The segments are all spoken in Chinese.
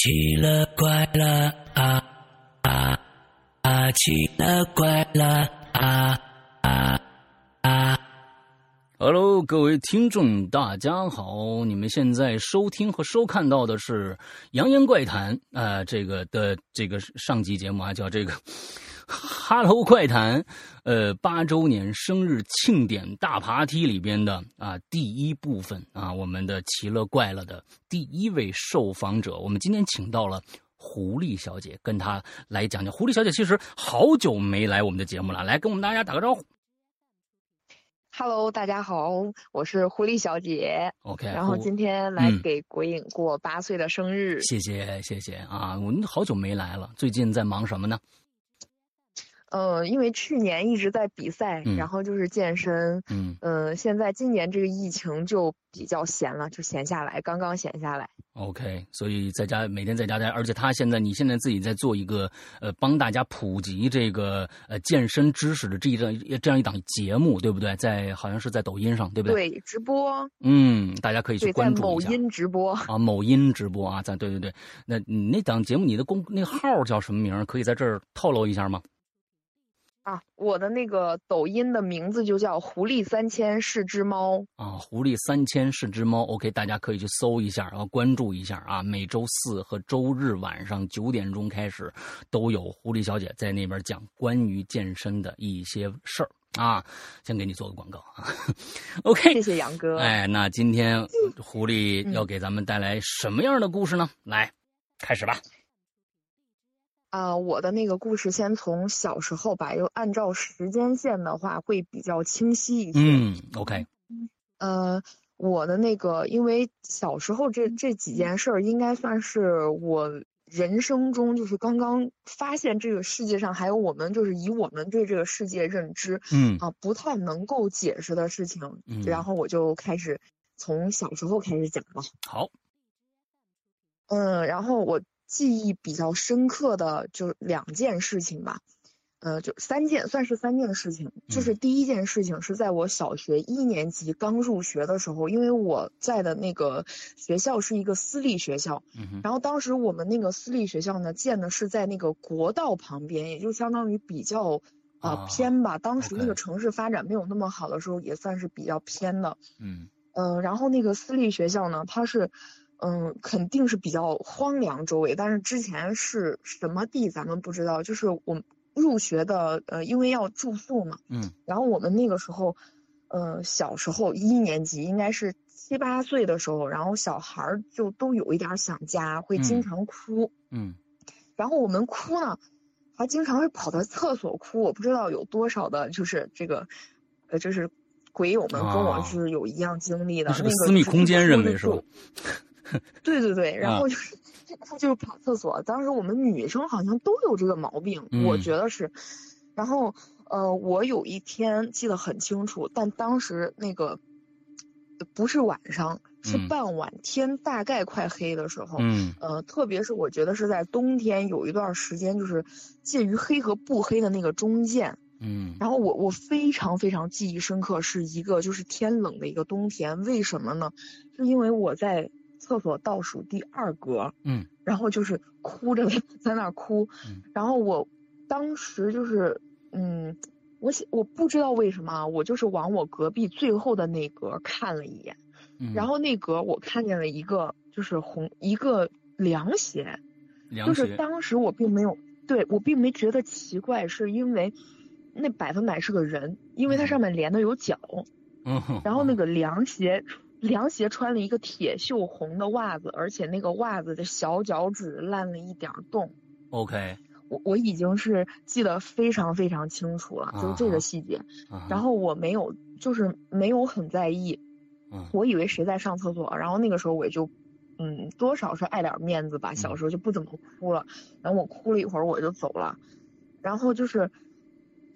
奇了怪了啊啊啊！奇了怪了啊啊啊！Hello，各位听众，大家好！你们现在收听和收看到的是《扬言怪谈》啊，这个的这个上集节目啊，叫这个。哈喽怪谈，呃，八周年生日庆典大爬梯里边的啊第一部分啊，我们的奇了怪了的第一位受访者，我们今天请到了狐狸小姐，跟她来讲讲。狐狸小姐其实好久没来我们的节目了，来跟我们大家打个招呼。Hello，大家好，我是狐狸小姐。OK，然后今天来给鬼影过八岁的生日。谢谢谢谢啊，我们好久没来了，最近在忙什么呢？呃，因为去年一直在比赛，然后就是健身，嗯，呃，现在今年这个疫情就比较闲了，就闲下来，刚刚闲下来。OK，所以在家每天在家待，而且他现在，你现在自己在做一个，呃，帮大家普及这个呃健身知识的这一档这样一档节目，对不对？在好像是在抖音上，对不对？对，直播。嗯，大家可以去关注一下。某音直播啊，某音直播啊，在对对对，那你那档节目你的公那号叫什么名？可以在这儿透露一下吗？啊，我的那个抖音的名字就叫“狐狸三千是只猫”啊，“狐狸三千是只猫”。OK，大家可以去搜一下，然后关注一下啊。每周四和周日晚上九点钟开始，都有狐狸小姐在那边讲关于健身的一些事儿啊。先给你做个广告啊。OK，谢谢杨哥。哎，那今天狐狸要给咱们带来什么样的故事呢？来，开始吧。啊，我的那个故事先从小时候吧，又按照时间线的话会比较清晰一些。嗯，OK。呃，我的那个，因为小时候这这几件事儿，应该算是我人生中就是刚刚发现这个世界上还有我们，就是以我们对这个世界认知，嗯啊，不太能够解释的事情。嗯，然后我就开始从小时候开始讲吧。好。嗯，然后我。记忆比较深刻的就两件事情吧，呃，就三件，算是三件事情。就是第一件事情是在我小学一年级刚入学的时候，因为我在的那个学校是一个私立学校，然后当时我们那个私立学校呢建的是在那个国道旁边，也就相当于比较啊偏吧。当时那个城市发展没有那么好的时候，也算是比较偏的。嗯嗯，然后那个私立学校呢，它是。嗯，肯定是比较荒凉，周围。但是之前是什么地，咱们不知道。就是我入学的，呃，因为要住宿嘛。嗯。然后我们那个时候，呃，小时候一年级，应该是七八岁的时候，然后小孩儿就都有一点想家，会经常哭。嗯。然后我们哭呢，还经常会跑到厕所哭。我不知道有多少的，就是这个，呃，就是鬼友们跟我是有一样经历的。那个私密空间认为是吧？对对对，然后就是他就是跑厕所。当时我们女生好像都有这个毛病，我觉得是。然后呃，我有一天记得很清楚，但当时那个不是晚上，是傍晚，天大概快黑的时候。嗯。呃，特别是我觉得是在冬天，有一段时间就是介于黑和不黑的那个中间。嗯。然后我我非常非常记忆深刻，是一个就是天冷的一个冬天。为什么呢？是因为我在。厕所倒数第二格，嗯，然后就是哭着 在那儿哭，嗯，然后我当时就是，嗯，我想我不知道为什么，我就是往我隔壁最后的那格看了一眼，嗯，然后那格我看见了一个就是红一个凉鞋，就是当时我并没有对我并没觉得奇怪，是因为那百分百是个人，因为它上面连的有脚，嗯，然后那个凉鞋。凉鞋穿了一个铁锈红的袜子，而且那个袜子的小脚趾烂了一点洞。OK，我我已经是记得非常非常清楚了，就是这个细节。然后我没有，就是没有很在意。我以为谁在上厕所，然后那个时候我也就，嗯，多少是爱点面子吧，小时候就不怎么哭了。然后我哭了一会儿，我就走了。然后就是。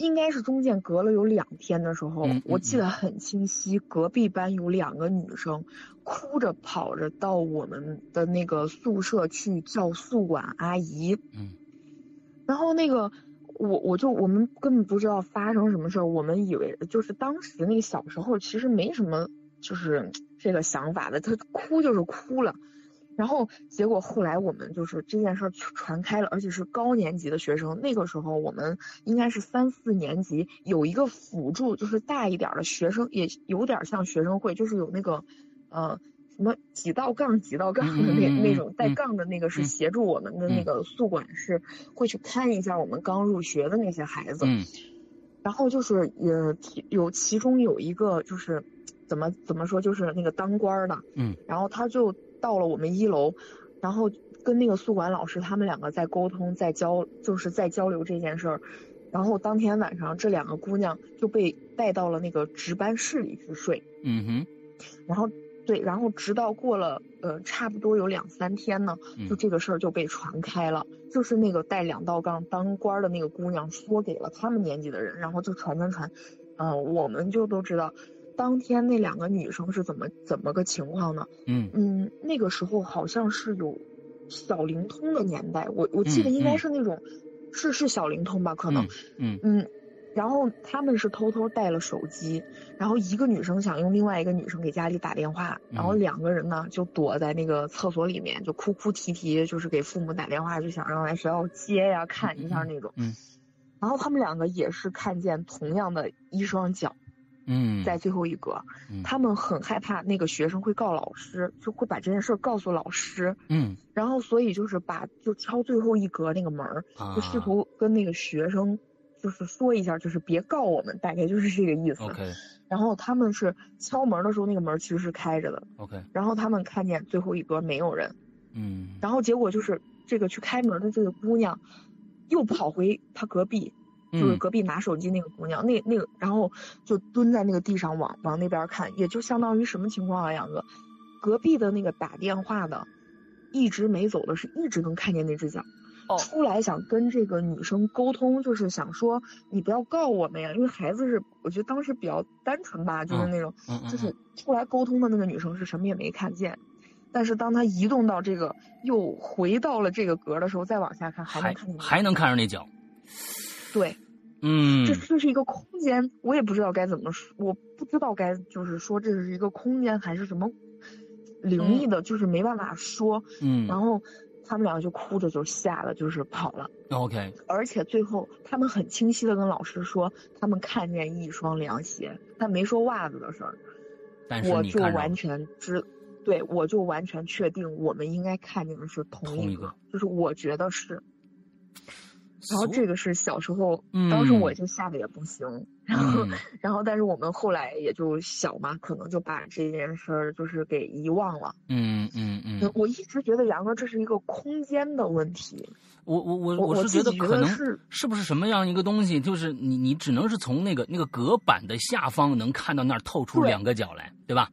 应该是中间隔了有两天的时候，我记得很清晰。隔壁班有两个女生，哭着跑着到我们的那个宿舍去叫宿管阿姨。嗯，然后那个我我就我们根本不知道发生什么事儿，我们以为就是当时那个小时候其实没什么就是这个想法的，她哭就是哭了。然后结果后来我们就是这件事儿传开了，而且是高年级的学生。那个时候我们应该是三四年级，有一个辅助，就是大一点的学生，也有点像学生会，就是有那个，呃，什么几道杠几道杠的那那种带杠的那个是协助我们的那个宿管是会去看一下我们刚入学的那些孩子。然后就是也有其中有一个就是怎么怎么说就是那个当官的，嗯，然后他就。到了我们一楼，然后跟那个宿管老师他们两个在沟通，在交，就是在交流这件事儿。然后当天晚上，这两个姑娘就被带到了那个值班室里去睡。嗯哼。然后对，然后直到过了呃差不多有两三天呢，就这个事儿就被传开了。就是那个带两道杠当官的那个姑娘说给了他们年级的人，然后就传传传，嗯，我们就都知道。当天那两个女生是怎么怎么个情况呢？嗯嗯，那个时候好像是有小灵通的年代，我我记得应该是那种，是是小灵通吧？可能，嗯嗯，然后他们是偷偷带了手机，然后一个女生想用另外一个女生给家里打电话，然后两个人呢就躲在那个厕所里面，就哭哭啼啼，就是给父母打电话，就想让来学校接呀，看一下那种。嗯，然后他们两个也是看见同样的一双脚。嗯，在最后一格，他们很害怕那个学生会告老师，就会把这件事告诉老师。嗯，然后所以就是把就敲最后一格那个门儿，就试图跟那个学生就是说一下，就是别告我们，大概就是这个意思。OK。然后他们是敲门的时候，那个门其实是开着的。OK。然后他们看见最后一格没有人。嗯。然后结果就是这个去开门的这个姑娘，又跑回她隔壁。就是隔壁拿手机那个姑娘，那那个，然后就蹲在那个地上往往那边看，也就相当于什么情况啊，杨哥？隔壁的那个打电话的，一直没走的，是一直能看见那只脚，哦出来想跟这个女生沟通，就是想说你不要告我们呀，因为孩子是，我觉得当时比较单纯吧，就是那种，就是出来沟通的那个女生是什么也没看见，但是当她移动到这个又回到了这个格的时候，再往下看还能看见，还能看着那脚。对，嗯，这这是一个空间，我也不知道该怎么说，我不知道该就是说这是一个空间还是什么灵异的，就是没办法说。嗯，然后他们两个就哭着就下了，就是跑了。OK，而且最后他们很清晰的跟老师说，他们看见一双凉鞋，但没说袜子的事儿。但是我就完全知，对我就完全确定，我们应该看见的是同一个，就是我觉得是。然后这个是小时候，当时我就吓得也不行。然后，然后，但是我们后来也就小嘛，可能就把这件事儿就是给遗忘了。嗯嗯嗯。我一直觉得杨哥这是一个空间的问题。我我我我是觉得可能是是不是什么样一个东西，就是你你只能是从那个那个隔板的下方能看到那儿透出两个角来，对吧？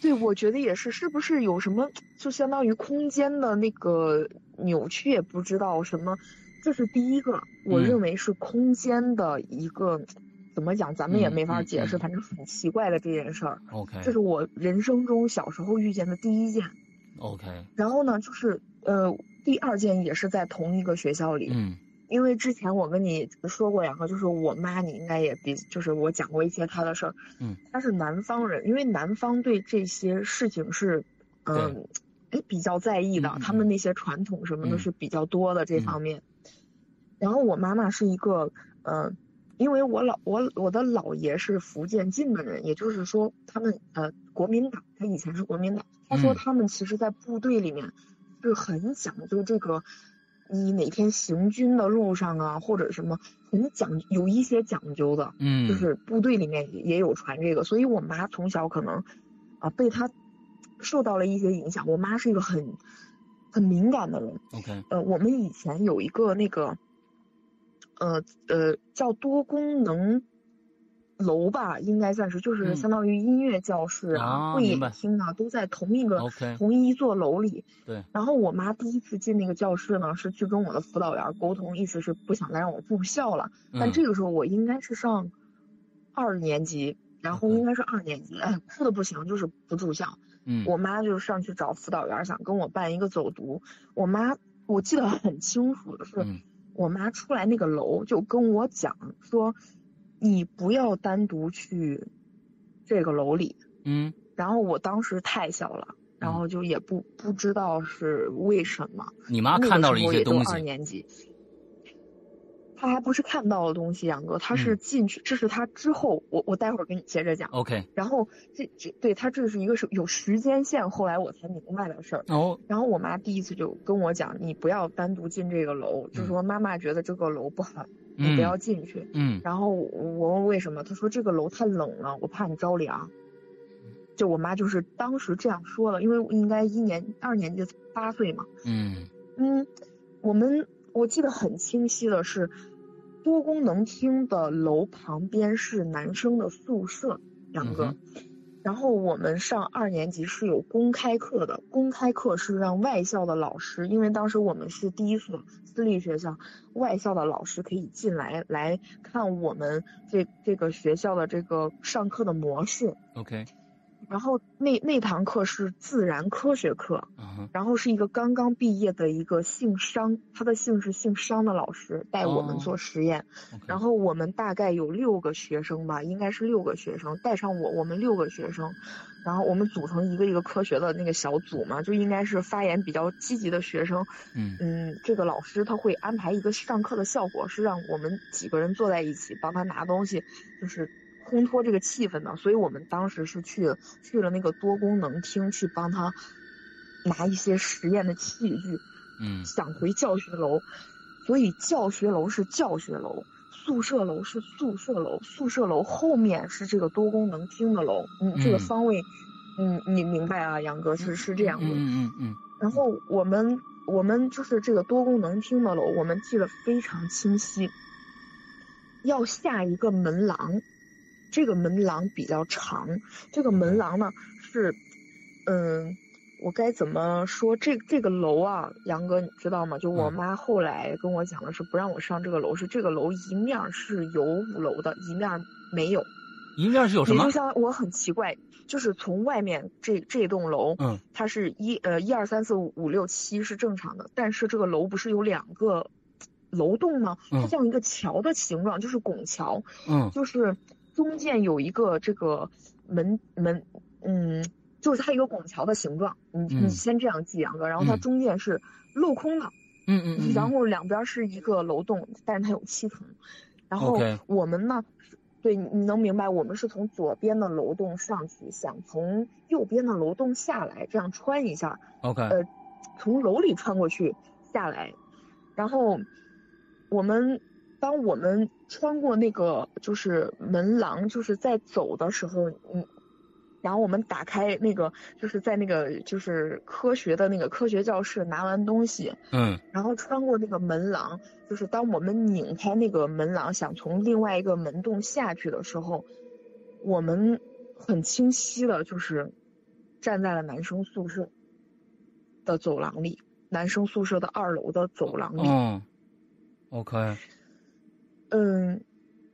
对，我觉得也是。是不是有什么就相当于空间的那个扭曲？也不知道什么。这是第一个，我认为是空间的一个，怎么讲，咱们也没法解释，反正很奇怪的这件事儿。OK，这是我人生中小时候遇见的第一件。OK，然后呢，就是呃，第二件也是在同一个学校里。嗯，因为之前我跟你说过两个，就是我妈，你应该也比，就是我讲过一些她的事儿。嗯，她是南方人，因为南方对这些事情是，嗯，哎，比较在意的，他们那些传统什么的是比较多的这方面。然后我妈妈是一个，呃，因为我老我我的姥爷是福建晋门人，也就是说他们呃国民党，他以前是国民党。他说他们其实，在部队里面是很讲究这个，你哪天行军的路上啊，或者什么很讲有一些讲究的，嗯，就是部队里面也有传这个，所以我妈从小可能啊被他受到了一些影响。我妈是一个很很敏感的人。OK，呃，我们以前有一个那个。呃呃，叫多功能楼吧，应该算是，就是相当于音乐教室啊、会议厅啊，都在同一个同一座楼里。对。然后我妈第一次进那个教室呢，是去跟我的辅导员沟通，意思是不想再让我住校了。但这个时候我应该是上二年级，然后应该是二年级，哎，哭的不行，就是不住校。嗯。我妈就上去找辅导员，想跟我办一个走读。我妈，我记得很清楚的是。我妈出来那个楼就跟我讲说，你不要单独去这个楼里。嗯。然后我当时太小了，然后就也不不知道是为什么。你妈看到了一些东西。二年级。他还不是看到的东西，杨哥，他是进去，这是他之后，我我待会儿跟你接着讲。OK。然后这这对他这是一个是有时间线，后来我才明白的事儿。哦。然后我妈第一次就跟我讲，你不要单独进这个楼，就说妈妈觉得这个楼不好，你不要进去。嗯。然后我问为什么，他说这个楼太冷了，我怕你着凉。就我妈就是当时这样说了，因为应该一年二年级八岁嘛。嗯。嗯，我们。我记得很清晰的是，多功能厅的楼旁边是男生的宿舍，两个。然后我们上二年级是有公开课的，公开课是让外校的老师，因为当时我们是第一所私立学校，外校的老师可以进来来看我们这这个学校的这个上课的模式。OK。然后那那堂课是自然科学课，然后是一个刚刚毕业的一个姓商，他的姓是姓商的老师带我们做实验，然后我们大概有六个学生吧，应该是六个学生，带上我，我们六个学生，然后我们组成一个一个科学的那个小组嘛，就应该是发言比较积极的学生，嗯嗯，这个老师他会安排一个上课的效果是让我们几个人坐在一起帮他拿东西，就是。烘托这个气氛的，所以我们当时是去去了那个多功能厅去帮他拿一些实验的器具，嗯，想回教学楼，所以教学楼是教学楼，宿舍楼是宿舍楼，宿舍楼后面是这个多功能厅的楼，嗯，这个方位，嗯，你明白啊，杨哥是是这样的，嗯嗯嗯，然后我们我们就是这个多功能厅的楼，我们记得非常清晰，要下一个门廊。这个门廊比较长，这个门廊呢是，嗯，我该怎么说？这这个楼啊，杨哥你知道吗？就我妈后来跟我讲的是不让我上这个楼，是这个楼一面是有五楼的，一面没有。一面是有什么？就像我很奇怪，就是从外面这这栋楼，嗯，它是一呃一二三四五五六七是正常的，但是这个楼不是有两个楼栋吗？它像一个桥的形状，就是拱桥，嗯，就是。中间有一个这个门门，嗯，就是它一个拱桥的形状，你你先这样记两个，然后它中间是镂空的，嗯嗯，然后两边是一个楼栋，但是它有七层，然后我们呢，对，你能明白，我们是从左边的楼栋上去，想从右边的楼栋下来，这样穿一下，OK，呃，从楼里穿过去下来，然后我们。当我们穿过那个就是门廊，就是在走的时候，嗯，然后我们打开那个，就是在那个就是科学的那个科学教室拿完东西，嗯，然后穿过那个门廊，就是当我们拧开那个门廊，想从另外一个门洞下去的时候，我们很清晰的就是站在了男生宿舍的走廊里，男生宿舍的二楼的走廊里，嗯，OK。嗯，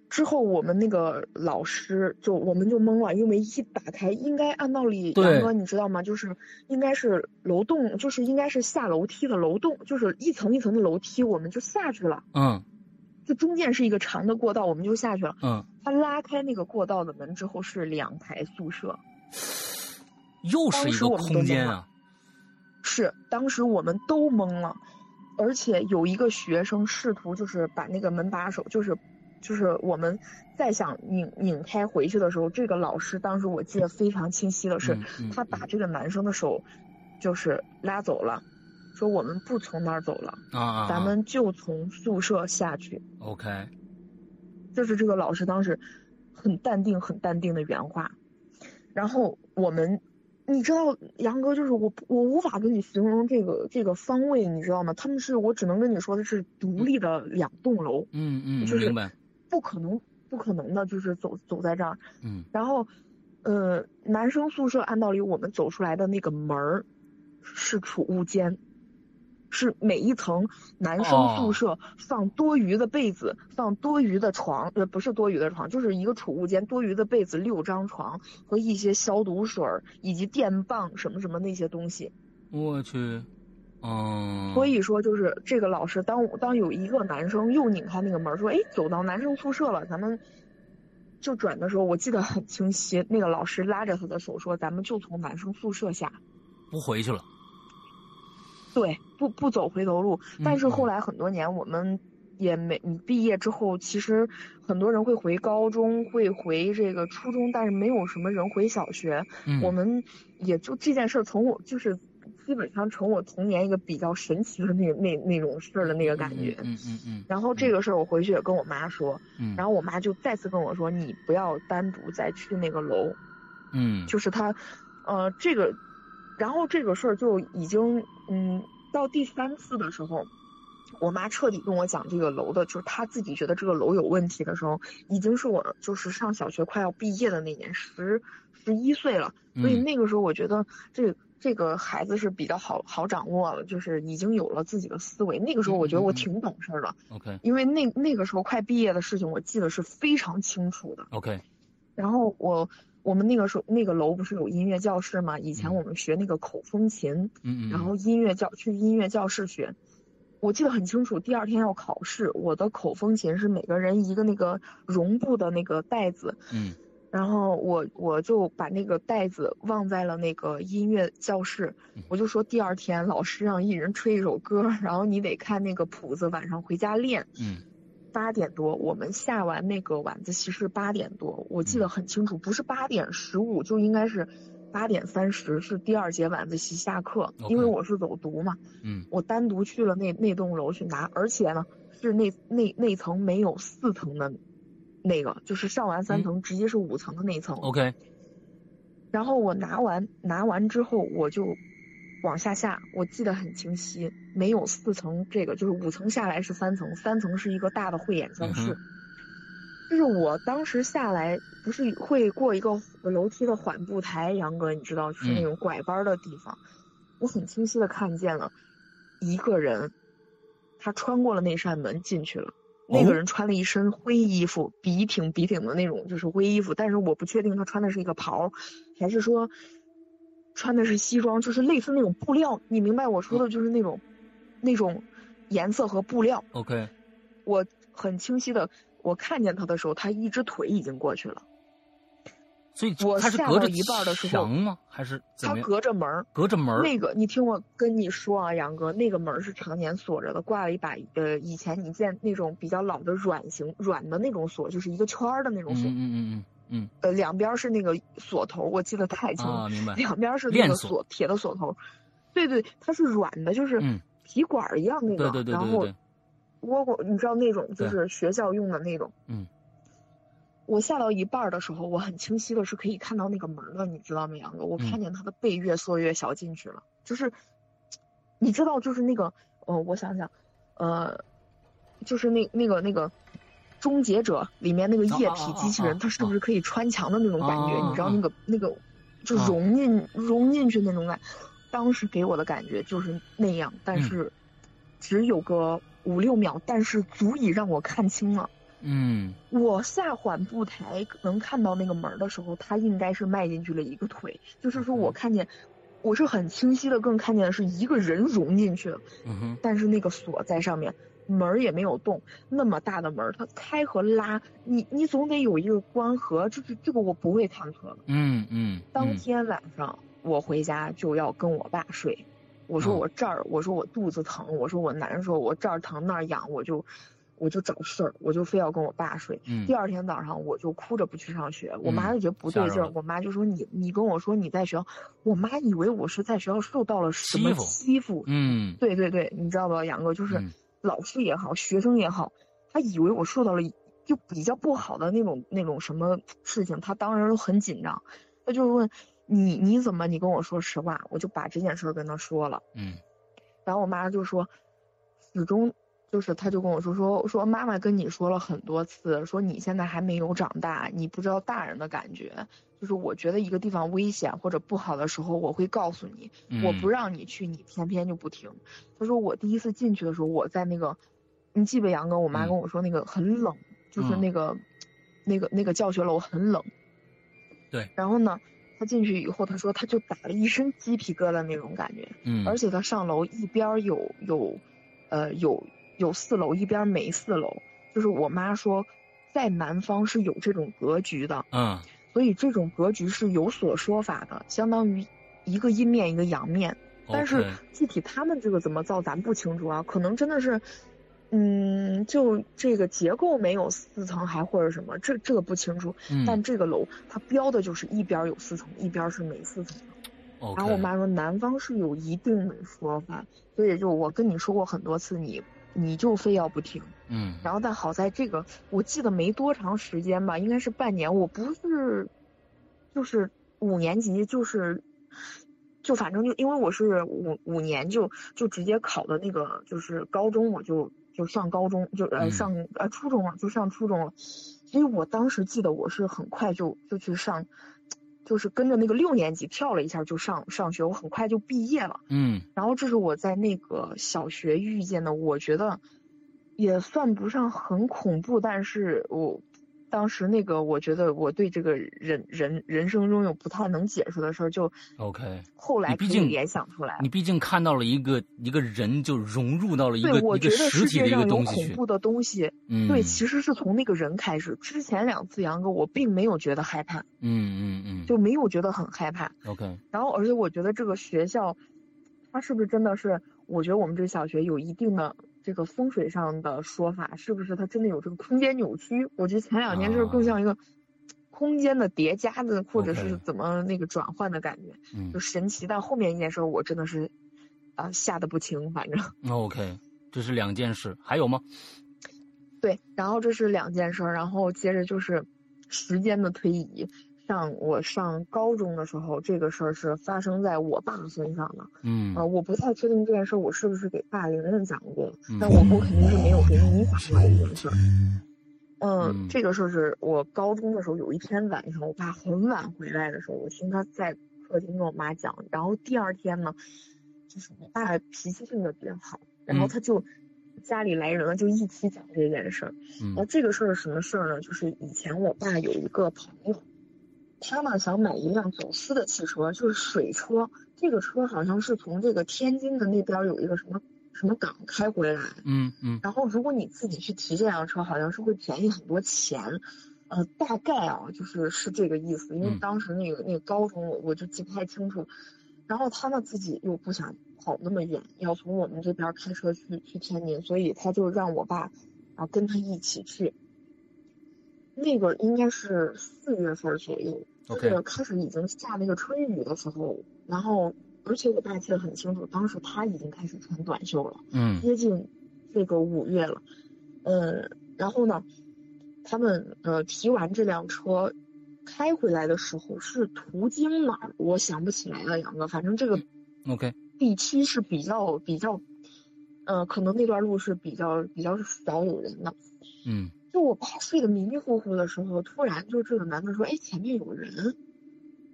之后我们那个老师就我们就懵了，因为一打开，应该按道理，杨哥你知道吗？就是应该是楼栋，就是应该是下楼梯的楼栋，就是一层一层的楼梯，我们就下去了。嗯，就中间是一个长的过道，我们就下去了。嗯，他拉开那个过道的门之后是两排宿舍，又是一个空间啊。是，当时我们都懵了。而且有一个学生试图就是把那个门把手，就是，就是我们再想拧拧开回去的时候，这个老师当时我记得非常清晰的是，他把这个男生的手，就是拉走了，说我们不从那儿走了，啊，咱们就从宿舍下去。OK，就是这个老师当时很淡定、很淡定的原话，然后我们。你知道杨哥就是我，我无法跟你形容这个这个方位，你知道吗？他们是我只能跟你说的是独立的两栋楼，嗯嗯，就是，不可能不可能的，就是走走在这儿，嗯，然后，呃，男生宿舍按道理我们走出来的那个门儿是储物间。是每一层男生宿舍放多余的被子，放多余的床，呃，不是多余的床，就是一个储物间，多余的被子六张床和一些消毒水以及电棒什么什么那些东西。我去，嗯。所以说，就是这个老师，当当有一个男生又拧开那个门说：“哎，走到男生宿舍了，咱们就转的时候，我记得很清晰，那个老师拉着他的手说：咱们就从男生宿舍下。”不回去了。对，不不走回头路。但是后来很多年，我们也没你毕业之后，其实很多人会回高中，会回这个初中，但是没有什么人回小学。我们也就这件事儿，从我就是基本上成我童年一个比较神奇的那那那种事儿的那个感觉。嗯嗯嗯。然后这个事儿我回去也跟我妈说，然后我妈就再次跟我说，你不要单独再去那个楼。嗯。就是他，呃，这个。然后这个事儿就已经，嗯，到第三次的时候，我妈彻底跟我讲这个楼的，就是她自己觉得这个楼有问题的时候，已经是我就是上小学快要毕业的那年，十十一岁了。所以那个时候我觉得这这个孩子是比较好好掌握了，就是已经有了自己的思维。那个时候我觉得我挺懂事儿的。OK。因为那那个时候快毕业的事情，我记得是非常清楚的。OK。然后我。我们那个时候那个楼不是有音乐教室吗？以前我们学那个口风琴，嗯嗯，然后音乐教去音乐教室学，我记得很清楚。第二天要考试，我的口风琴是每个人一个那个绒布的那个袋子，嗯，然后我我就把那个袋子忘在了那个音乐教室，我就说第二天老师让一人吹一首歌，然后你得看那个谱子，晚上回家练，嗯。八点多，我们下完那个晚自习是八点多，我记得很清楚，不是八点十五，就应该是八点三十，是第二节晚自习下课。因为我是走读嘛，嗯，我单独去了那那栋楼去拿，而且呢是那那那层没有四层的，那个就是上完三层直接是五层的那层。OK。然后我拿完拿完之后，我就。往下下，我记得很清晰，没有四层，这个就是五层下来是三层，三层是一个大的汇演教室。就是我当时下来，不是会过一个楼梯的缓步台，杨哥，你知道，是那种拐弯的地方。我很清晰的看见了一个人，他穿过了那扇门进去了。那个人穿了一身灰衣服，笔挺笔挺的那种，就是灰衣服，但是我不确定他穿的是一个袍，还是说。穿的是西装，就是类似那种布料，你明白我说的，就是那种，那种颜色和布料。OK，我很清晰的，我看见他的时候，他一只腿已经过去了。所以我下到一半的时候，墙吗？还是他隔着门隔着门那个，你听我跟你说啊，杨哥，那个门是常年锁着的，挂了一把呃，以前你见那种比较老的软型软的那种锁，就是一个圈儿的那种锁。嗯嗯嗯嗯。嗯，呃，两边是那个锁头，我记得太清了。明白。两边是那个锁，铁的锁头。对对，它是软的，就是皮管一样那个。对对对对然后，窝窝，你知道那种就是学校用的那种。嗯。我下到一半的时候，我很清晰的是可以看到那个门的，你知道吗，杨哥？我看见他的背越缩越小进去了，就是，你知道，就是那个，呃，我想想，呃，就是那那个那个。终结者里面那个液体机器人，它是不是可以穿墙的那种感觉？你知道那个那个就融进融进去那种感，当时给我的感觉就是那样，但是只有个五六秒，但是足以让我看清了。嗯，我下缓步台能看到那个门的时候，他应该是迈进去了一个腿，就是说我看见，我是很清晰的，更看见的是一个人融进去了。但是那个锁在上面。门儿也没有动，那么大的门儿，它开和拉，你你总得有一个关合，就是这个我不会忐忑的。嗯嗯。当天晚上我回家就要跟我爸睡，我说我这儿，我说我肚子疼，我说我难受，我这儿疼那儿痒，我就我就找事儿，我就非要跟我爸睡。嗯。第二天早上我就哭着不去上学，我妈就觉得不对劲儿，我妈就说你你跟我说你在学校，我妈以为我是在学校受到了什么欺负。嗯。对对对，你知道吧，杨哥就是。老师也好，学生也好，他以为我受到了就比较不好的那种那种什么事情，他当然都很紧张，他就问你你怎么你跟我说实话，我就把这件事儿跟他说了，嗯，然后我妈就说，始终就是他就跟我说说说妈妈跟你说了很多次，说你现在还没有长大，你不知道大人的感觉，就是我觉得一个地方危险或者不好的时候，我会告诉你，我不让你去，你偏偏就不听。他说我第一次进去的时候，我在那个，你记不杨哥？我妈跟我说那个很冷，就是那个，那个那个教学楼很冷。对。然后呢，他进去以后，他说他就打了一身鸡皮疙瘩那种感觉。嗯。而且他上楼一边有有，呃有有四楼，一边没四楼。就是我妈说，在南方是有这种格局的。嗯。所以这种格局是有所说法的，相当于。一个阴面一个阳面，但是具体他们这个怎么造咱不清楚啊，可能真的是，嗯，就这个结构没有四层还或者什么，这这个不清楚。但这个楼它标的就是一边有四层，一边是没四层。然后我妈说南方是有一定的说法，所以就我跟你说过很多次，你你就非要不听。嗯。然后但好在这个我记得没多长时间吧，应该是半年，我不是，就是五年级就是。就反正就因为我是五五年就就直接考的那个就是高中，我就就上高中就呃上呃初中了就上初中了，所以我当时记得我是很快就就去上，就是跟着那个六年级跳了一下就上上学，我很快就毕业了。嗯，然后这是我在那个小学遇见的，我觉得也算不上很恐怖，但是我。当时那个，我觉得我对这个人人人生中有不太能解释的事儿，就 OK。后来毕竟联想出来，你毕竟看到了一个一个人，就融入到了一个一个实体的一个东西恐怖的东西，嗯，对，其实是从那个人开始。之前两次杨哥，我并没有觉得害怕，嗯嗯嗯，就没有觉得很害怕。OK。然后，而且我觉得这个学校，它是不是真的是？我觉得我们这小学有一定的。这个风水上的说法是不是它真的有这个空间扭曲？我觉得前两年就是更像一个空间的叠加的，或者是怎么那个转换的感觉，就神奇。但后面一件事我真的是啊吓得不轻，反正。OK，这是两件事，还有吗？对，然后这是两件事，然后接着就是时间的推移。上我上高中的时候，这个事儿是发生在我爸身上的。嗯，呃，我不太确定这件事我是不是给大玲玲讲过，但我我肯定是没有给你讲过这件事。嗯，这个事儿是我高中的时候有一天晚上，我爸很晚回来的时候，我听他在客厅跟我妈讲，然后第二天呢，就是我爸脾气性格比较好，然后他就家里来人了，就一起讲这件事儿。然后这个事儿是什么事儿呢？就是以前我爸有一个朋友。他呢想买一辆走私的汽车，就是水车。这个车好像是从这个天津的那边有一个什么什么港开回来。嗯嗯。然后如果你自己去提这辆车，好像是会便宜很多钱。呃，大概啊，就是是这个意思。因为当时那个那个高中我我就记不太清楚。然后他呢自己又不想跑那么远，要从我们这边开车去去天津，所以他就让我爸啊跟他一起去。那个应该是四月份左右。就是开始已经下那个春雨的时候，然后而且我爸记得很清楚，当时他已经开始穿短袖了，嗯，接近这个五月了，嗯，然后呢，他们呃提完这辆车开回来的时候是途经哪儿？我想不起来了，杨哥，反正这个 OK 地区是比较比较，呃，可能那段路是比较比较少有人的，嗯。就我爸睡得迷迷糊糊的时候，突然就这个男的说：“哎，前面有人。”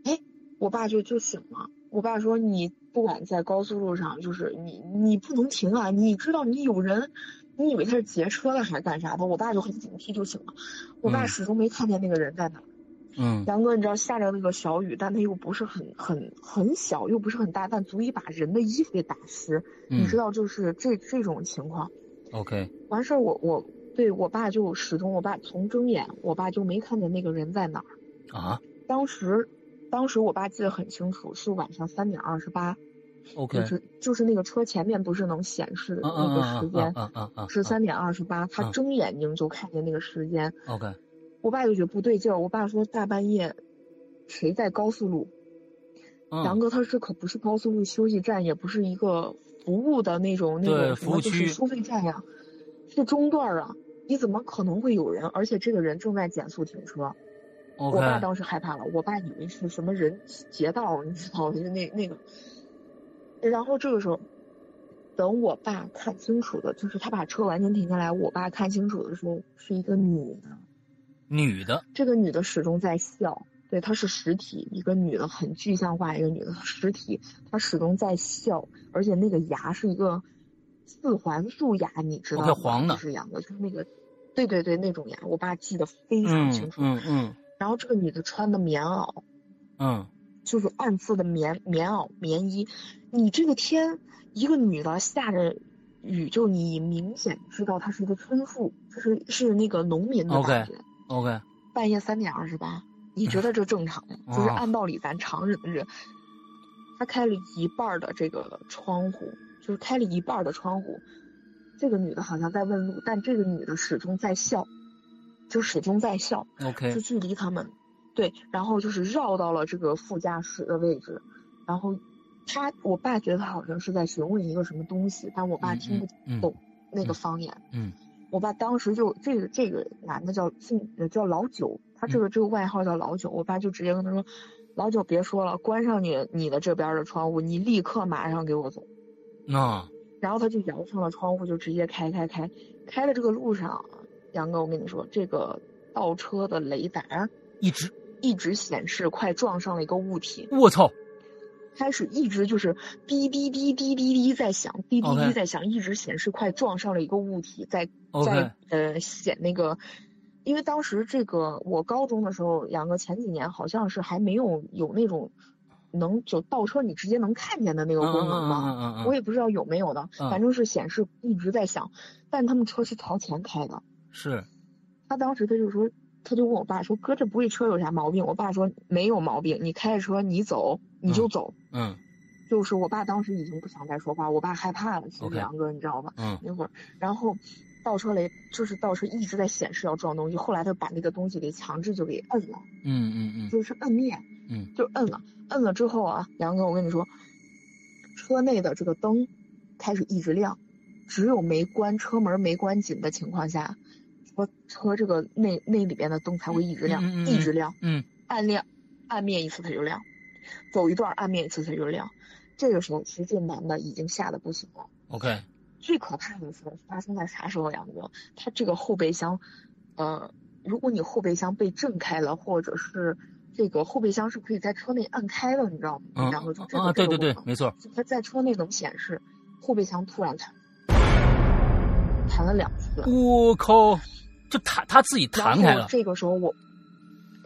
哎，我爸就就醒了。我爸说：“你不管在高速路上，就是你你不能停啊！你知道你有人，你以为他是劫车了还是干啥的？”我爸就很警惕，就醒了。我爸始终没看见那个人在哪。嗯。杨哥，你知道下着那个小雨，但它又不是很很很小，又不是很大，但足以把人的衣服给打湿。你知道，就是这这种情况。OK。完事儿，我我。对我爸就始终，我爸从睁眼，我爸就没看见那个人在哪儿。啊。当时，当时我爸记得很清楚，是晚上三点二十八，OK，就是就是那个车前面不是能显示的那个时间，是三点二十八，他睁眼睛就看见那个时间，OK，我爸就觉得不对劲儿，我爸说大半夜，谁在高速路？杨哥，他这可不是高速路休息站，也不是一个服务的那种那种什么就是收费站呀，是中段啊。你怎么可能会有人？而且这个人正在减速停车。我爸当时害怕了，我爸以为是什么人劫道，你知道，就 那那个。然后这个时候，等我爸看清楚的，就是他把车完全停下来，我爸看清楚的时候，是一个女的。女的。这个女的始终在笑，对，她是实体，一个女的，很具象化一个女的实体，她始终在笑，而且那个牙是一个四环素牙，你知道吗？黄的，是样的，就是那个。对对对，那种牙，我爸记得非常清楚。嗯嗯。然后这个女的穿的棉袄，嗯，就是暗色的棉棉袄棉衣。你这个天，一个女的下着雨，就你明显知道她是一个村妇，就是是那个农民的感觉。OK。半夜三点二十八，你觉得这正常 吗？就是按道理咱常人的人，他开了一半的这个窗户，就是开了一半的窗户。这个女的好像在问路，但这个女的始终在笑，就始终在笑。OK，就距离他们，对，然后就是绕到了这个副驾驶的位置，然后他，我爸觉得他好像是在询问一个什么东西，但我爸听不懂那个方言。嗯，我爸当时就这个这个男的叫姓叫老九，他这个这个外号叫老九，我爸就直接跟他说：“老九别说了，关上你你的这边的窗户，你立刻马上给我走。”那。然后他就摇上了窗户，就直接开开开，开的这个路上，杨哥，我跟你说，这个倒车的雷达一直一直显示快撞上了一个物体。我操！开始一直就是滴滴滴滴滴滴在响，滴滴滴在响，一直显示快撞上了一个物体，在在呃显那个，因为当时这个我高中的时候，杨哥前几年好像是还没有有那种。能就倒车，你直接能看见的那个功能吗？我也不知道有没有的，反正是显示一直在响。但他们车是朝前开的。是。他当时他就说，他就问我爸说：“哥，这不会车有啥毛病？”我爸说：“没有毛病，你开着车你走你就走。”嗯。就是我爸当时已经不想再说话，我爸害怕了。其实杨哥，你知道吧？嗯。那会儿，然后倒车雷就是倒车一直在显示要撞东西，后来他把那个东西给强制就给摁了。嗯嗯嗯。就是摁灭。嗯，就摁了，摁了之后啊，杨哥，我跟你说，车内的这个灯开始一直亮，只有没关车门没关紧的情况下，车车这个内内里边的灯才会一直亮，一直亮，嗯，暗亮，暗灭一次它就亮，走一段暗灭一次它就亮，这个时候其实这男的已经吓得不行了。OK，最可怕的是发生在啥时候？杨哥，他这个后备箱，呃，如果你后备箱被震开了，或者是。这个后备箱是可以在车内按开的，你知道吗？然后就啊，对对对，没错。它在车内能显示后备箱突然弹，弹了两次。我靠！就弹，他自己弹开了。这个时候我，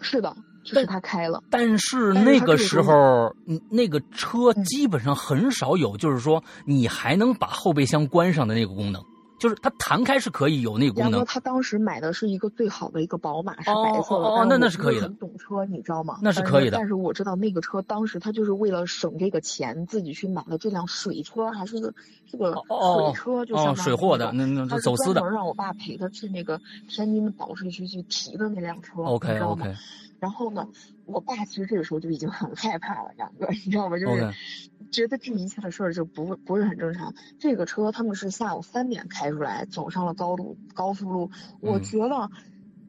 是的，就是他开了。但是那个时候，那个车基本上很少有，就是说你还能把后备箱关上的那个功能。就是它弹开是可以有那个功能。他当时买的是一个最好的一个宝马，是白色的。哦，那那是可以的。很懂车，你知道吗？那是可以的。但是我知道那个车当时他就是为了省这个钱，自己去买了这辆水车，还是个这个水车，就像水货的，那那走私的。让我爸陪他去那个天津的保税区去提的那辆车，OK OK。然后呢，我爸其实这个时候就已经很害怕了，两个，你知道吗？就是觉得这一切的事儿就不不是很正常。这个车他们是下午三点开出来，走上了高路高速路。我觉得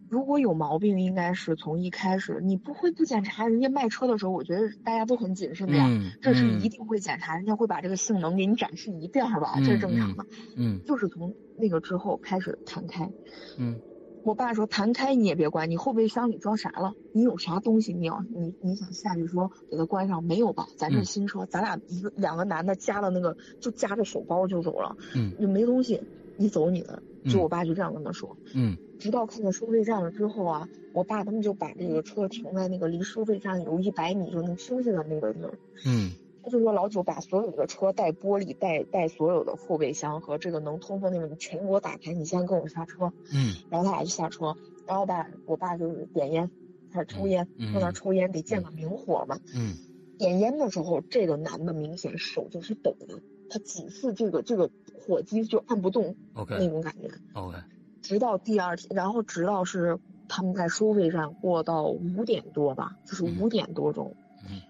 如果有毛病，应该是从一开始你不会不检查。人家卖车的时候，我觉得大家都很谨慎的呀，这是一定会检查，人家会把这个性能给你展示一遍吧，这是正常的。嗯，就是从那个之后开始弹开。嗯。我爸说弹开你也别关，你后备箱里装啥了？你有啥东西？你要你你想下去说给它关上没有吧？咱这新车，咱俩一个两个男的夹了那个就夹着手包就走了，嗯，就没东西，你走你的。就我爸就这样跟他说，嗯，直到看到收费站了之后啊，我爸他们就把这个车停在那个离收费站有一百米就能休息的那个地儿，嗯。他就说老九把所有的车带玻璃带带所有的后备箱和这个能通风那个你全给我打开，你先跟我下车。嗯。然后他俩就下车，然后吧，我爸就是点烟，开始抽烟，在那抽烟得见个明火嘛。嗯。点烟的时候，这个男的明显手就是抖的，他几次这个这个火机就按不动。OK。那种感觉。OK。直到第二天，然后直到是他们在收费站过到五点多吧，就是五点多钟。嗯。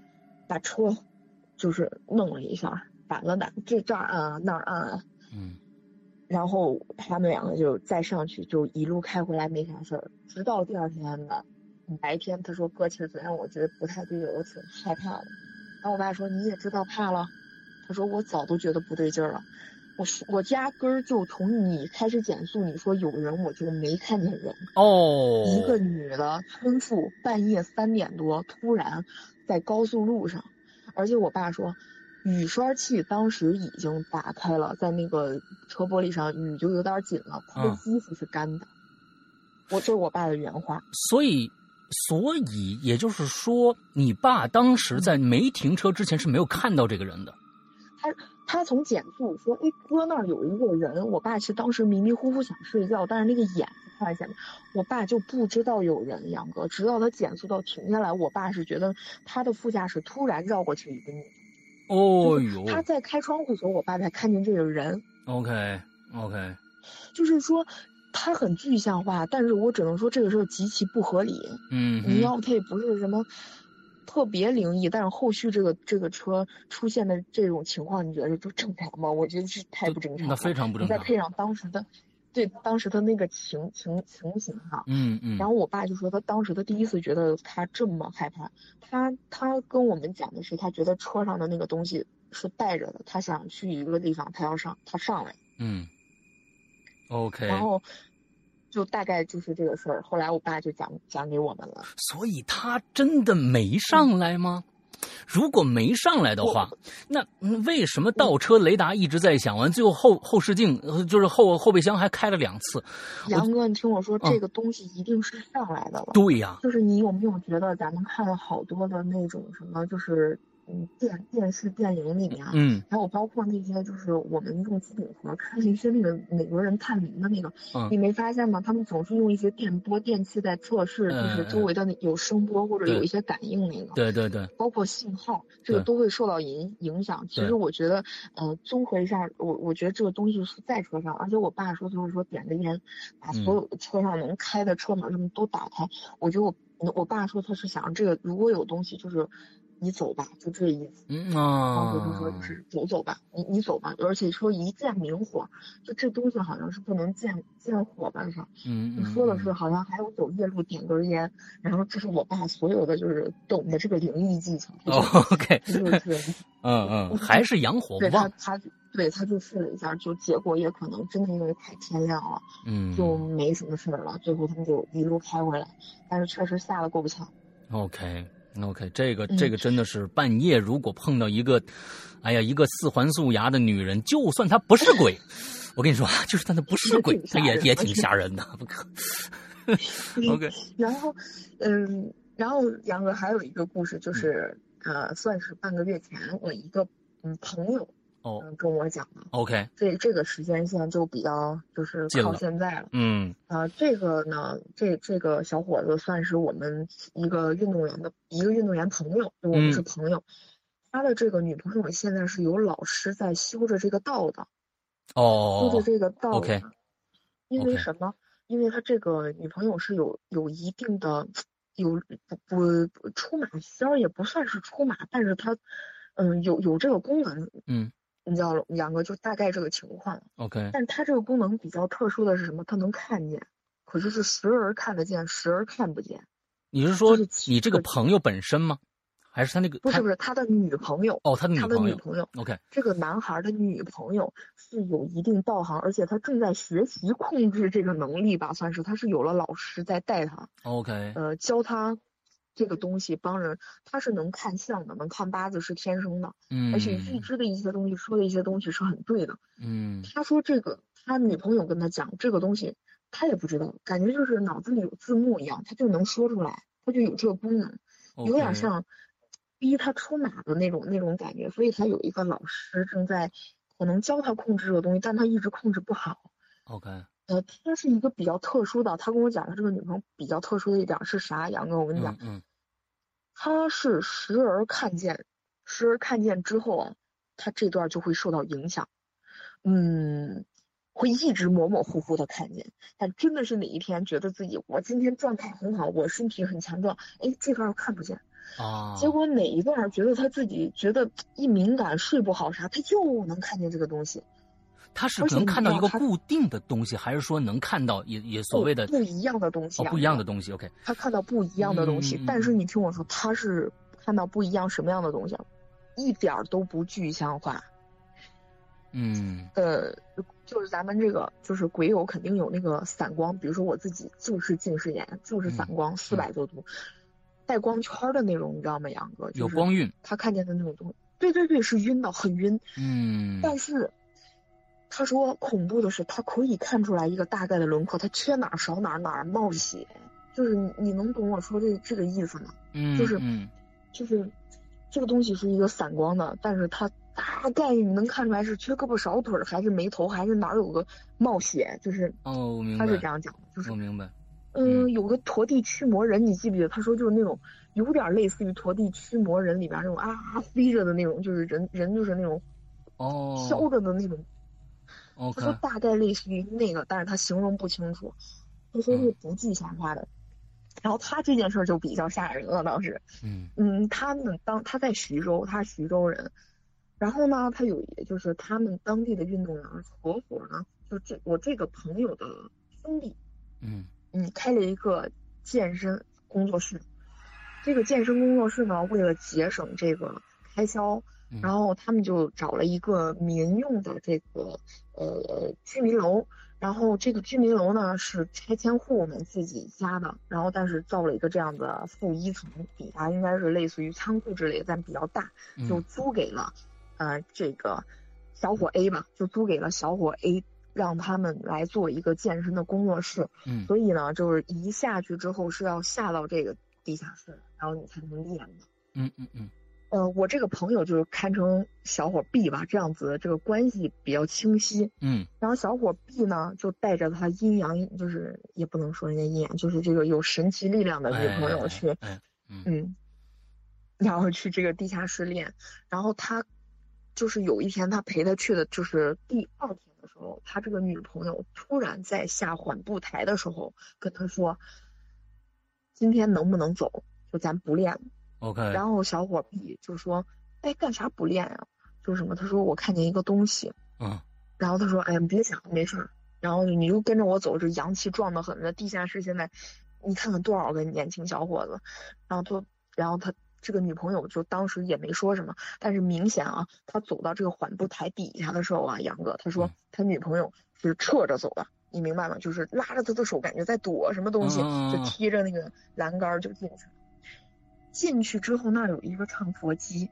把车。就是弄了一下，打了打，这这儿按那儿按，嗯，然后他们两个就再上去，就一路开回来没啥事儿，直到第二天的白天，他说哥，其实昨天我觉得不太对劲，我挺害怕的。然后我爸说你也知道怕了，他说我早都觉得不对劲了，我说我压根儿就从你开始减速，你说有人我就没看见人哦，一个女的村妇半夜三点多突然在高速路上。而且我爸说，雨刷器当时已经打开了，在那个车玻璃上，雨就有点紧了。他的衣服是干的，我这是我爸的原话。所以，所以也就是说，你爸当时在没停车之前是没有看到这个人的。他他从减速说：“哎，哥那儿有一个人。”我爸其实当时迷迷糊糊想睡觉，但是那个眼。发现我爸就不知道有人，杨哥，直到他减速到停下来，我爸是觉得他的副驾驶突然绕过去一个女，哦哟，他在开窗户的时候，我爸才看见这个人。OK，OK，就是说他很具象化，但是我只能说这个事儿极其不合理。嗯，你要他也不是什么特别灵异，但是后续这个这个车出现的这种情况，你觉得就正常吗？我觉得是太不正常，那非常不正常。再配上当时的。对当时的那个情情情形哈，嗯嗯，然后我爸就说他当时他第一次觉得他这么害怕，他他跟我们讲的是他觉得车上的那个东西是带着的，他想去一个地方，他要上他上来，嗯，OK，然后就大概就是这个事儿，后来我爸就讲讲给我们了，所以他真的没上来吗？如果没上来的话，那为什么倒车雷达一直在响？完最后后后视镜就是后后备箱还开了两次。杨哥，你听我说，这个东西一定是上来的了。对呀，就是你有没有觉得咱们看了好多的那种什么，就是。嗯，电电视电影里面，嗯，还有包括那些就是我们用机顶盒看一些那个美国人探明的那个，你没发现吗？他们总是用一些电波电器在测试，就是周围的有声波或者有一些感应那个，对对对，包括信号，这个都会受到影影响。其实我觉得，呃，综合一下，我我觉得这个东西是在车上，而且我爸说就是说点着烟，把所有的车上能开的车门什么都打开。我觉得我我爸说他是想这个如果有东西就是。你走吧，就这意思。嗯啊。当时就说是走走吧，你你走吧，而且说一见明火，就这东西好像是不能见见火吧是。嗯嗯。说的是好像还有走夜路点根烟，然后这是我爸所有的就是懂的这个灵异技巧。OK。就是。嗯嗯，还是阳火旺。他他对他就试了一下，就结果也可能真的因为太天亮了，嗯，就没什么事儿了。最后他们就一路开回来，但是确实吓得够不呛。OK。OK，这个这个真的是半夜，如果碰到一个，哎呀，一个四环素牙的女人，就算她不是鬼，我跟你说，就是她那不是鬼，她也也挺吓人的，不可。OK，然后，嗯，然后杨哥还有一个故事，就是呃，算是半个月前，我一个嗯朋友。哦，跟我讲的，OK，这这个时间线就比较就是靠现在了，嗯，啊，这个呢，这这个小伙子算是我们一个运动员的一个运动员朋友，就我们是朋友，他的这个女朋友现在是有老师在修着这个道的，哦，修着这个道，OK，因为什么？因为他这个女朋友是有有一定的有不不出马仙儿也不算是出马，但是他嗯有有这个功能，嗯。你知道两个就大概这个情况，OK。但它这个功能比较特殊的是什么？它能看见，可是是时而看得见，时而看不见。你是说你这个朋友本身吗？还是他那个？不是不是，他的女朋友。哦，他的女朋友。他的女朋友，OK。这个男孩的女朋友是有一定道行，而且他正在学习控制这个能力吧，算是他是有了老师在带他，OK。呃，教他。这个东西帮人，他是能看相的，能看八字是天生的，嗯，而且预知的一些东西，说的一些东西是很对的，嗯。他说这个，他女朋友跟他讲这个东西，他也不知道，感觉就是脑子里有字幕一样，他就能说出来，他就有这个功能，有点像逼他出马的那种那种感觉，所以他有一个老师正在可能教他控制这个东西，但他一直控制不好。OK。呃，他是一个比较特殊的。他跟我讲，他这个女朋友比较特殊的一点是啥？杨哥，我跟你讲，嗯，他是时而看见，时而看见之后啊，他这段就会受到影响，嗯，会一直模模糊糊的看见。但真的是哪一天觉得自己我今天状态很好，我身体很强壮，哎，这段看不见啊。结果哪一段觉得他自己觉得一敏感睡不好啥，他又能看见这个东西。他是能看到一个固定的东西，还是说能看到也也所谓的不一样的东西？哦，不一样的东西。OK，他看到不一样的东西，但是你听我说，他是看到不一样什么样的东西，一点都不具象化。嗯。呃，就是咱们这个，就是鬼友肯定有那个散光，比如说我自己就是近视眼，就是散光四百多度，带光圈的那种，你知道吗，杨哥？有光晕。他看见的那种东西，对对对，是晕的，很晕。嗯。但是。他说恐怖的是，他可以看出来一个大概的轮廓，他缺哪儿少哪儿哪儿冒血，就是你你能懂我说这这个意思吗？嗯，就是就是这个东西是一个散光的，但是它大概你能看出来是缺胳膊少腿，还是眉头，还是哪有个冒血，就是哦，我明白他是这样讲，就是我明白，嗯，有个陀地驱魔人，你记不记得？他说就是那种有点类似于陀地驱魔人里边那种啊飞着的那种，就是人人就是那种哦飘着的那种。他说大概类似于那个，但是他形容不清楚。他说是不计瞎话的。然后他这件事儿就比较吓人了，当时。嗯嗯，他们当他在徐州，他是徐州人。然后呢，他有就是他们当地的运动员合伙呢，就这我这个朋友的兄弟，嗯嗯，开了一个健身工作室。这个健身工作室呢，为了节省这个开销，然后他们就找了一个民用的这个呃居民楼。然后这个居民楼呢是拆迁户们自己家的，然后但是造了一个这样的负一层，底下应该是类似于仓库之类的，但比较大，就租给了。呃，这个小伙 A 嘛，就租给了小伙 A，让他们来做一个健身的工作室。嗯，所以呢，就是一下去之后是要下到这个地下室，然后你才能练的。嗯嗯嗯。呃，我这个朋友就是堪称小伙 B 吧，这样子这个关系比较清晰。嗯。然后小伙 B 呢，就带着他阴阳，就是也不能说人家阴阳，就是这个有神奇力量的女朋友去，嗯，然后去这个地下室练，然后他。就是有一天，他陪他去的，就是第二天的时候，他这个女朋友突然在下缓步台的时候跟他说：“今天能不能走？就咱不练了。” OK。然后小伙 B 就说：“哎，干啥不练呀？就什么？他说我看见一个东西。”嗯。然后他说：“哎呀，别想，没事儿。然后你就跟着我走，这阳气壮得很。那地下室现在，你看看多少个年轻小伙子。”然后他，然后他。这个女朋友就当时也没说什么，但是明显啊，他走到这个缓步台底下的时候啊，杨哥他说他女朋友是撤着走的，你明白吗？就是拉着他的手，感觉在躲什么东西，就贴着那个栏杆就进去了。进去之后那儿有一个唱佛机，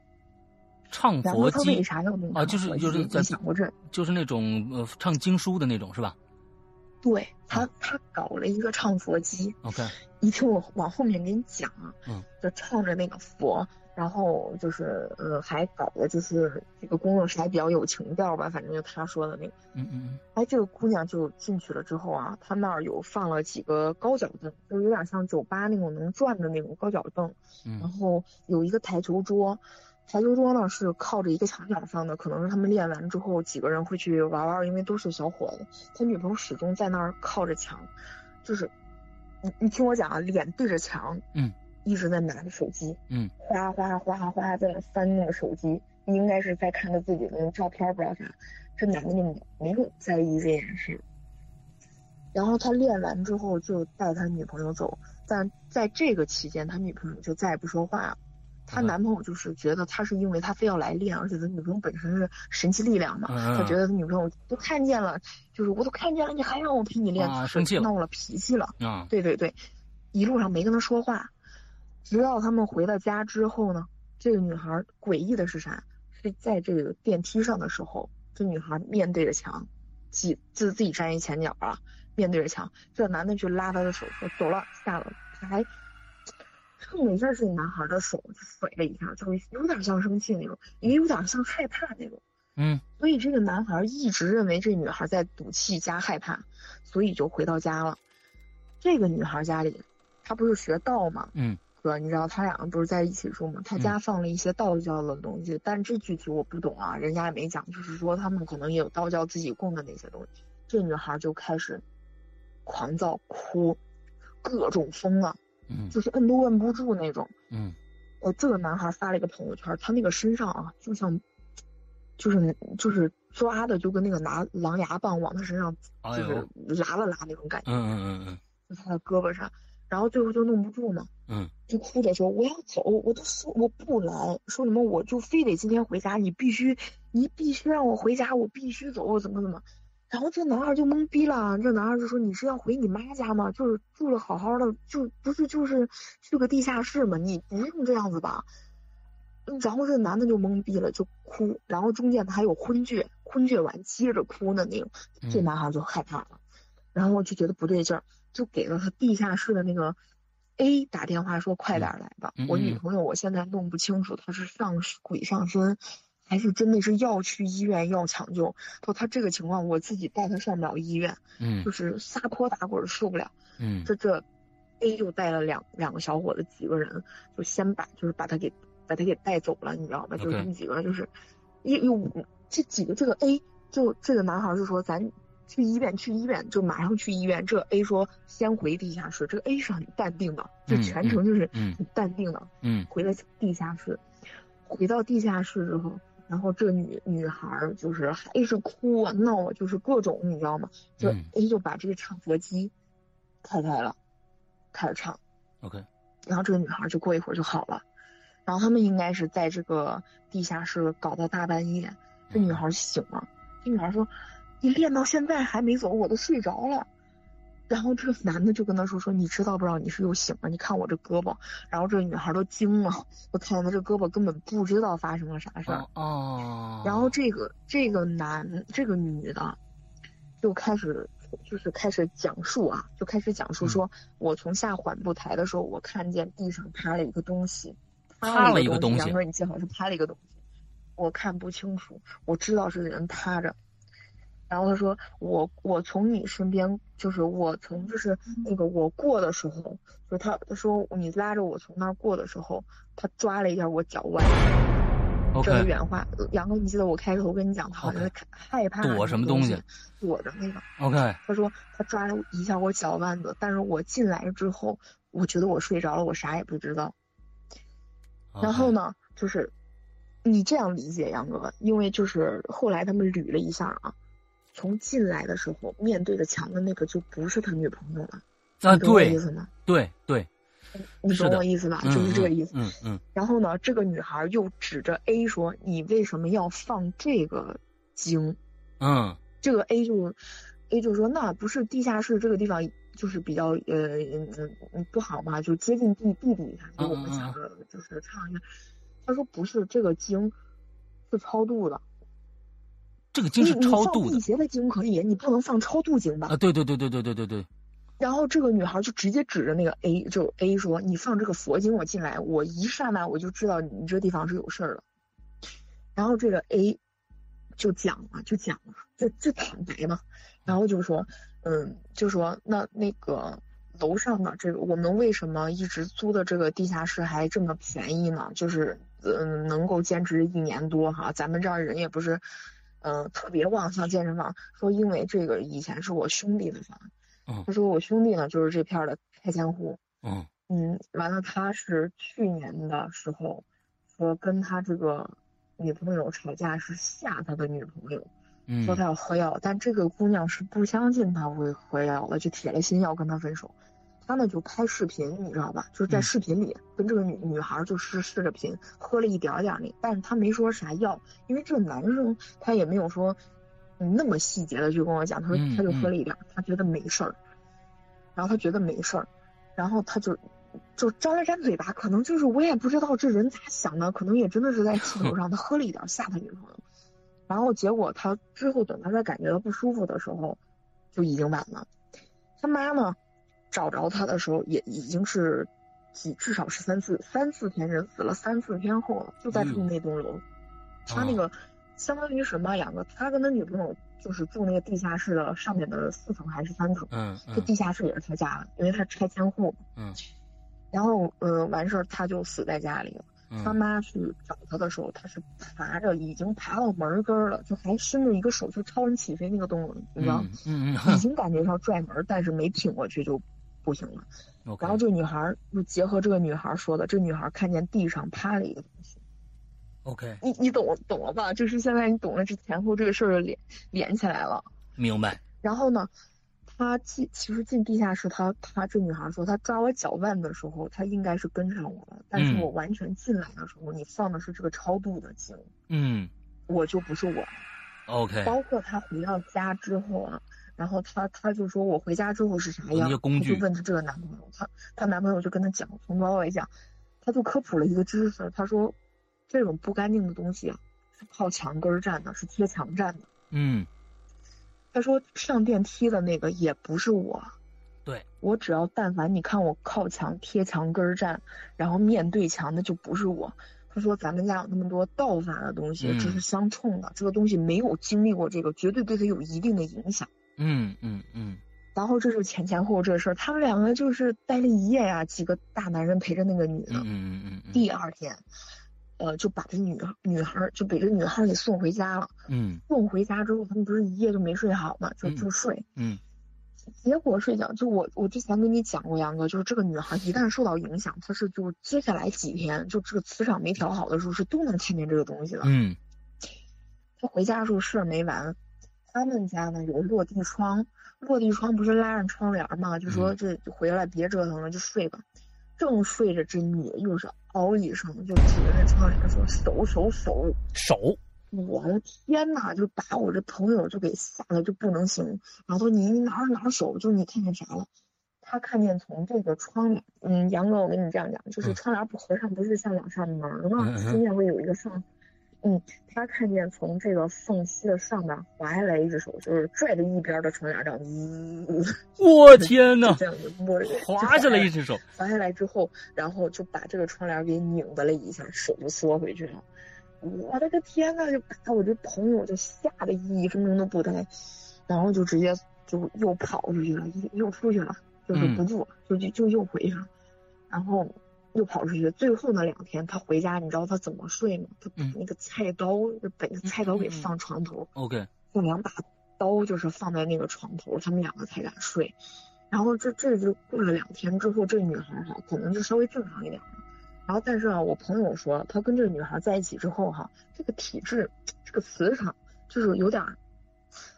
唱佛机为啥要那啊？就是就是在想过这，就是那种呃唱经书的那种是吧？对他，他搞了一个唱佛机。OK，你听我往后面给你讲啊。嗯，就唱着那个佛，然后就是呃，还搞的就是这个工作室还比较有情调吧，反正就他说的那个。嗯嗯嗯。哎，这个姑娘就进去了之后啊，他那儿有放了几个高脚凳，就有点像酒吧那种能转的那种高脚凳。嗯。然后有一个台球桌。台球桌呢是靠着一个墙角放的，可能是他们练完之后几个人会去玩玩，因为都是小伙子。他女朋友始终在那儿靠着墙，就是你你听我讲啊，脸对着墙，嗯，一直在拿着手机，嗯，哗哗哗哗在那翻那个手机，应该是在看着自己的照片，不知道啥。这男的就没有在意这件事。然后他练完之后就带他女朋友走，但在这个期间，他女朋友就再也不说话了。她男朋友就是觉得他是因为他非要来练，而且他女朋友本身是神奇力量嘛，他觉得他女朋友都看见了，就是我都看见了，你还让我陪你练，生气了，闹了脾气了。啊，对对对，一路上没跟他说话，直到他们回到家之后呢，这个女孩诡异的是啥？是在这个电梯上的时候，这女孩面对着墙，自自自己站一前脚啊，面对着墙，这男的就拉她的手说走了下了，他还。蹭了一下这男孩的手，就甩了一下，就有点像生气那种，也有点像害怕那种。嗯，所以这个男孩一直认为这女孩在赌气加害怕，所以就回到家了。这个女孩家里，她不是学道吗？嗯，哥，你知道他两个不是在一起住吗？他家放了一些道教的东西，但这具体我不懂啊，人家也没讲，就是说他们可能也有道教自己供的那些东西。这女孩就开始狂躁哭，各种疯了。嗯，就是摁都摁不住那种。嗯，呃，这个男孩发了一个朋友圈，他那个身上啊，就像，就是就是抓的，就跟那个拿狼牙棒往他身上，就是拉了拉那种感觉。嗯嗯嗯嗯。就他的胳膊上，然后最后就弄不住嘛。嗯。就哭着说：“我要走，我都说我不来，说什么我就非得今天回家，你必须，你必须让我回家，我必须走，怎么怎么。”然后这男孩就懵逼了，这男孩就说：“你是要回你妈家吗？就是住了好好的，就不是就是去个地下室吗？你不用这样子吧。”然后这男的就懵逼了，就哭。然后中间他还有昏厥，昏厥完接着哭的那种，这男孩就害怕了，然后就觉得不对劲儿，就给了他地下室的那个 A 打电话说：“快点来吧，我女朋友我现在弄不清楚她是上鬼上身。”还是真的是要去医院要抢救，说他这个情况我自己带他上不了医院，嗯，就是撒泼打滚受不了，嗯，这这 A 就带了两两个小伙子，几个人就先把就是把他给把他给带走了，你知道吧？就是这么几个，就是一有这几个这个 A 就这个男孩就说咱去医院去医院就马上去医院。这 A 说先回地下室，这个 A 是很淡定的，就全程就是很淡定的，嗯，回了地下室，回到地下室之后。然后这女女孩就是还是哭啊闹啊，就是各种你知道吗？就 A 就把这个唱佛机开开了，开始唱。OK。然后这个女孩就过一会儿就好了。然后他们应该是在这个地下室搞到大半夜，这女孩醒了。这女孩说：“你练到现在还没走，我都睡着了。”然后这个男的就跟他说：“说你知道不知道你是又醒了？你看我这胳膊。”然后这个女孩都惊了，我看见他这胳膊根本不知道发生了啥事儿。哦。然后这个这个男这个女的就开始就是开始讲述啊，就开始讲述说：“我从下缓步台的时候，我看见地上趴了一个东西，趴了一个东西。”杨哥，你记好是趴了一个东西，我看不清楚，我知道是人趴着。然后他说：“我我从你身边，就是我从就是那个我过的时候，就他他说你拉着我从那儿过的时候，他抓了一下我脚腕。这是原话。杨哥，你记得我开头跟你讲，他好像害怕躲什么东西，躲着那个。OK。他说他抓了一下我脚腕子，但是我进来之后，我觉得我睡着了，我啥也不知道。然后呢，就是你这样理解杨哥，因为就是后来他们捋了一下啊。”从进来的时候，面对着墙的那个就不是他女朋友了，啊，对，意思吗？对对，你懂我意思吧？就是这个意思。嗯嗯。然后呢，这个女孩又指着 A 说：“你为什么要放这个精？”嗯。这个 A 就 A 就说：“那不是地下室这个地方就是比较呃嗯不好嘛，就接近地地底下，所以我们想着就是唱一下。”他说：“不是，这个经是超度的。”这个经是超度的，邪的经可以，你不能放超度经吧？啊，对对对对对对对对。然后这个女孩就直接指着那个 A，就 A 说：“你放这个佛经，我进来，我一刹那我就知道你这地方是有事儿了。”然后这个 A 就讲了，就讲了，就就坦白嘛。然后就说：“嗯，就说那那个楼上的这个，我们为什么一直租的这个地下室还这么便宜呢？就是嗯，能够坚持一年多哈，咱们这儿人也不是。”嗯，特别旺，像健身房。说因为这个以前是我兄弟的房，嗯，他说我兄弟呢就是这片的拆迁户，嗯嗯，完了他是去年的时候说跟他这个女朋友吵架是吓他的女朋友，说他要喝药，但这个姑娘是不相信他会喝药的，就铁了心要跟他分手。他呢就拍视频，你知道吧？就是在视频里跟这个女女孩就是视着频，喝了一点点那，但是他没说啥药，因为这个男生他也没有说那么细节的去跟我讲，他说他就喝了一点，他觉得没事儿，然后他觉得没事儿，然后他就就张了张嘴巴，可能就是我也不知道这人咋想的，可能也真的是在气头上，他喝了一点吓他女朋友，然后结果他之后等他再感觉到不舒服的时候，就已经晚了，他妈呢？找着他的时候也已经是几至少是三四三四天人死了三四天后了，就在住那栋楼。他那个相当于什么两个？他跟他女朋友就是住那个地下室的上面的四层还是三层？嗯，这地下室也是他家的，因为他拆迁户。嗯，然后嗯完事儿他就死在家里了。他妈去找他的时候，他是爬着已经爬到门根儿了，就还伸着一个手，就超人起飞那个动作，你知道？嗯嗯，已经感觉到拽门，但是没挺过去就。不行了，然后这女孩就结合这个女孩说的，这女孩看见地上趴了一个东西。OK，你你懂懂了吧？就是现在你懂了这前后这个事儿连连起来了。明白。然后呢，她进其实进地下室，她她这女孩说，她抓我脚腕的时候，她应该是跟上我了，但是我完全进来的时候，你放的是这个超度的经，嗯，我就不是我。OK，包括她回到家之后啊。然后她她就说我回家之后是啥样，就问着这个男朋友，她她男朋友就跟她讲，从头到尾讲，他就科普了一个知识，他说，这种不干净的东西啊，是靠墙根站的，是贴墙站的。嗯，他说上电梯的那个也不是我，对我只要但凡你看我靠墙贴墙根站，然后面对墙的就不是我。他说咱们家有那么多道法的东西，这是相冲的，这个东西没有经历过这个，绝对对他有一定的影响。嗯嗯嗯，然后这就前前后后这事儿，他们两个就是待了一夜呀，几个大男人陪着那个女的。嗯嗯嗯嗯。第二天，呃，就把这女女孩就给这女孩给送回家了。嗯。送回家之后，他们不是一夜就没睡好嘛，就就睡。嗯。结果睡觉，就我我之前跟你讲过，杨哥，就是这个女孩一旦受到影响，她是就接下来几天，就这个磁场没调好的时候，是都能看见这个东西的。嗯。她回家的时候事儿没完，他们家呢有落地窗。落地窗不是拉上窗帘嘛？就说这回来别折腾了，就睡吧。正睡着，这女的又是嗷一声，就指着那窗帘说：“手手手手！”我的天呐，就把我这朋友就给吓得就不能行。然后说：“你你哪儿哪儿手？就你看见啥了？”他看见从这个窗帘，嗯，杨哥，我跟你这样讲，就是窗帘不合上，不是像两扇门吗？中间会有一个上。嗯，他看见从这个缝隙的上面滑下来一只手，就是拽着一边的窗帘这样，滋，我天呐！这样子摸着滑下来一只手，滑下来之后，然后就把这个窗帘给拧巴了一下，手就缩回去了。我的个天呐，就把我这朋友就吓得一分钟都不待，然后就直接就又跑出去了，又出去了，就是不住，就就就又回去了，然后。又跑出去，最后那两天他回家，你知道他怎么睡吗？他把那个菜刀，把那个菜刀给放床头。OK，用两把刀就是放在那个床头，他们两个才敢睡。然后这这就过了两天之后，这女孩哈可能就稍微正常一点了。然后但是啊，我朋友说他跟这个女孩在一起之后哈，这个体质，这个磁场就是有点，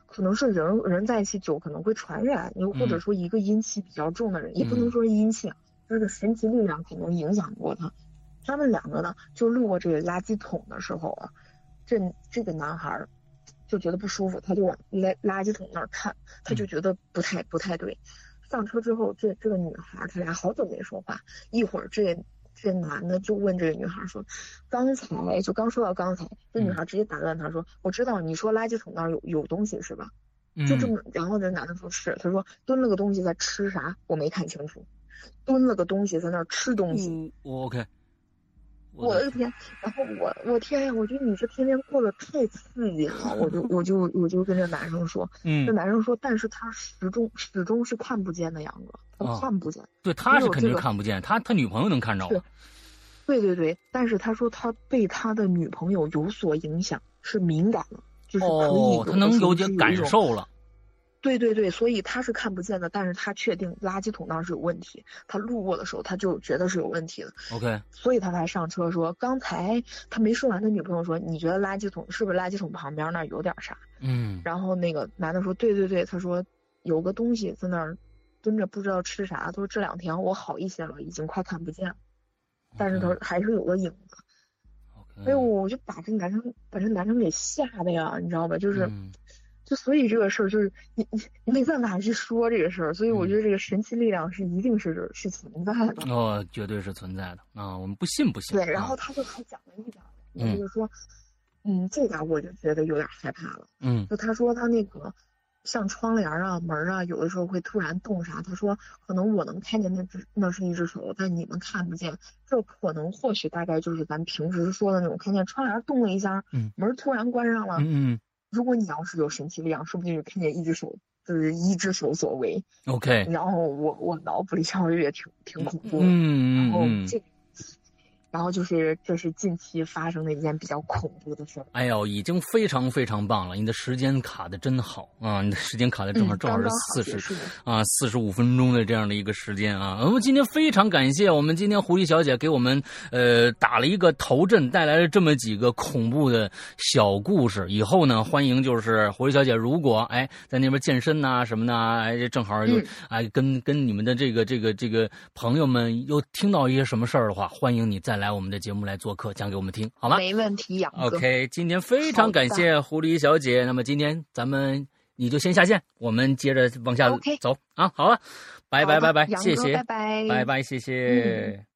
可能是人人在一起久可能会传染，又或者说一个阴气比较重的人，也不能说是阴气。这个神奇力量可能影响过他，他们两个呢，就路过这个垃圾桶的时候啊，这这个男孩就觉得不舒服，他就往垃垃圾桶那儿看，他就觉得不太不太对。上车之后，这这个女孩他俩好久没说话，一会儿这这男的就问这个女孩说：“刚才就刚说到刚才，这女孩直接打断他说：我知道你说垃圾桶那儿有有东西是吧？就这么，然后这男的说是，他说蹲了个东西在吃啥？我没看清楚。”蹲了个东西在那儿吃东西，我 OK，我的天！然后我我天呀！我觉得你这天天过得太刺激了，我就 我就我就跟这男生说，嗯，这男生说，但是他始终始终是看不见的，杨哥，他看不见，对，他是肯定看不见，他他女朋友能看着，对对对，但是他说他被他的女朋友有所影响，是敏感了，就是可以，他能有点感受了。对对对，所以他是看不见的，但是他确定垃圾桶那儿是有问题。他路过的时候，他就觉得是有问题的。OK，所以他才上车说，刚才他没说完，他女朋友说，你觉得垃圾桶是不是垃圾桶旁边那儿有点啥？嗯，然后那个男的说，对对对，他说有个东西在那儿蹲着，不知道吃啥。他说这两天我好一些了，已经快看不见了，但是他还是有个影子。哎呦，我就把这男生把这男生给吓的呀，你知道吧？就是。就所以这个事儿就是你你你没办法去说这个事儿，所以我觉得这个神奇力量是一定是是存在的哦，绝对是存在的啊，我们不信不信。对，然后他就还讲了一点，也就是说，嗯，这点我就觉得有点害怕了。嗯，就他说他那个像窗帘啊、门啊，有的时候会突然动啥，他说可能我能看见那只那是一只手，但你们看不见，这可能或许大概就是咱平时说的那种看见窗帘动了一下，嗯，门突然关上了，嗯。如果你要是有神奇力量，说不定就看见一只手，就是一只手所为。OK，然后我我脑补了一下，我觉得也挺挺恐怖。嗯然后这。然后就是，这是近期发生的一件比较恐怖的事儿。哎呦，已经非常非常棒了！你的时间卡的真好啊！你的时间卡的正好，正好是四十啊，四十五分钟的这样的一个时间啊。我们今天非常感谢我们今天狐狸小姐给我们呃打了一个头阵，带来了这么几个恐怖的小故事。以后呢，欢迎就是狐狸小姐，如果哎在那边健身呐什么的，哎正好又哎跟跟你们的这个这个这个朋友们又听到一些什么事儿的话，欢迎你再来。来我们的节目来做客，讲给我们听，好吗？没问题，杨 OK，今天非常感谢狐狸小姐。那么今天咱们你就先下线，我们接着往下走啊。好了，拜拜拜拜，谢谢，拜拜拜拜，谢谢。